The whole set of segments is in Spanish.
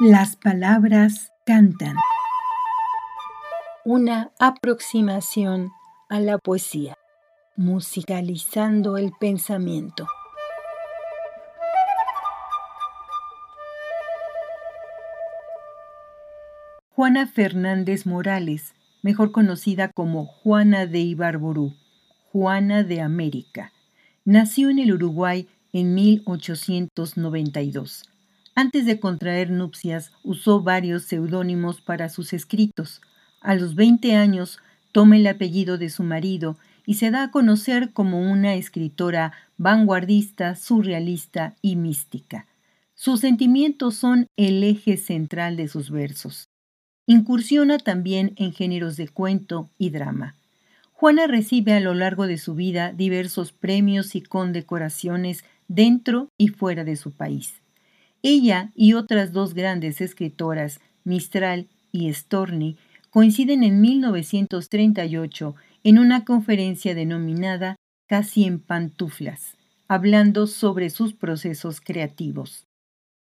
Las palabras cantan. Una aproximación a la poesía, musicalizando el pensamiento. Juana Fernández Morales, mejor conocida como Juana de Ibarború, Juana de América, nació en el Uruguay en 1892 antes de contraer nupcias, usó varios seudónimos para sus escritos. A los 20 años, toma el apellido de su marido y se da a conocer como una escritora vanguardista, surrealista y mística. Sus sentimientos son el eje central de sus versos. Incursiona también en géneros de cuento y drama. Juana recibe a lo largo de su vida diversos premios y condecoraciones dentro y fuera de su país. Ella y otras dos grandes escritoras, Mistral y Storni, coinciden en 1938 en una conferencia denominada Casi en pantuflas, hablando sobre sus procesos creativos.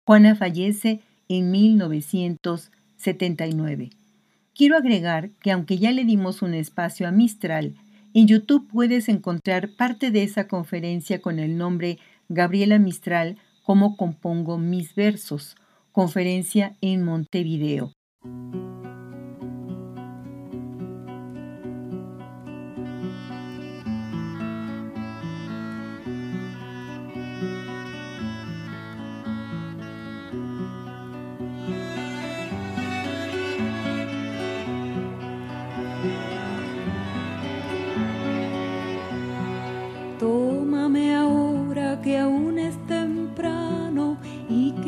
Juana fallece en 1979. Quiero agregar que aunque ya le dimos un espacio a Mistral, en YouTube puedes encontrar parte de esa conferencia con el nombre Gabriela Mistral cómo compongo mis versos. Conferencia en Montevideo. Tómame ahora que aún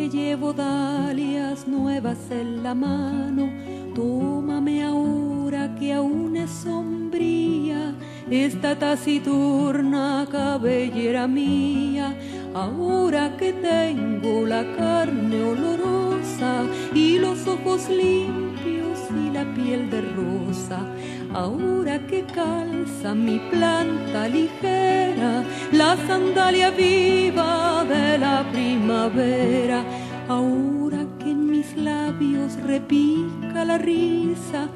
llevo dalias nuevas en la mano. Tómame ahora que aún es sombría esta taciturna cabellera mía. Ahora que tengo la carne olorosa y los ojos limpios y la piel de rosa. Ahora que calza mi planta ligera la sandalia viva de la primavera ahora que en mis labios repica la risa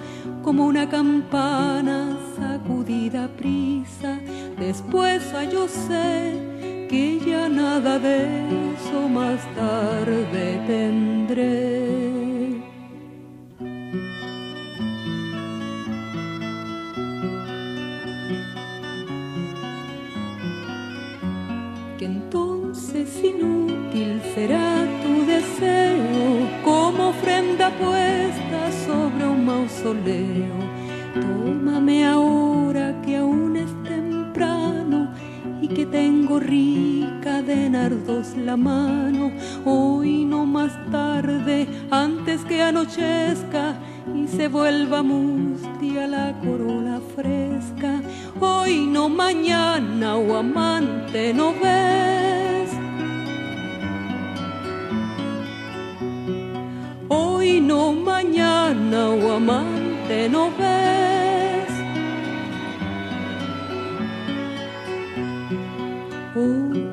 como una campana sacudida a prisa. Después yo sé que ya nada de eso más tarde tendré. Tómame ahora que aún es temprano y que tengo rica de nardos la mano. Hoy no más tarde, antes que anochezca y se vuelva mustia la corola fresca. Hoy no mañana, o oh amante, no ves no mañana, o amante, no ves.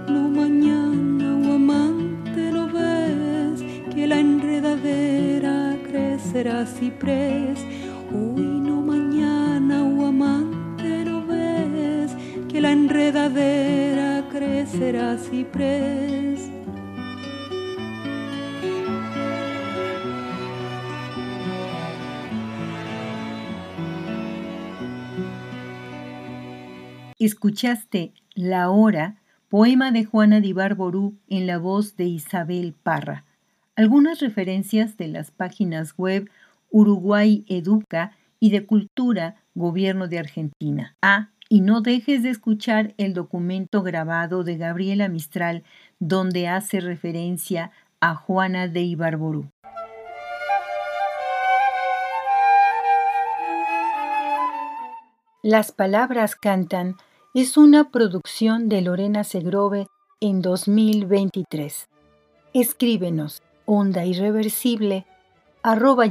No mañana, o amante, no ves que la enredadera crecerá ciprés. Hoy no mañana, o amante, no ves que la enredadera crecerá ciprés. Escuchaste La Hora, poema de Juana de Ibarború en la voz de Isabel Parra. Algunas referencias de las páginas web Uruguay Educa y de Cultura, Gobierno de Argentina. Ah, y no dejes de escuchar el documento grabado de Gabriela Mistral donde hace referencia a Juana de Ibarború. Las palabras cantan es una producción de Lorena Segrove en 2023. Escríbenos onda irreversible arroba.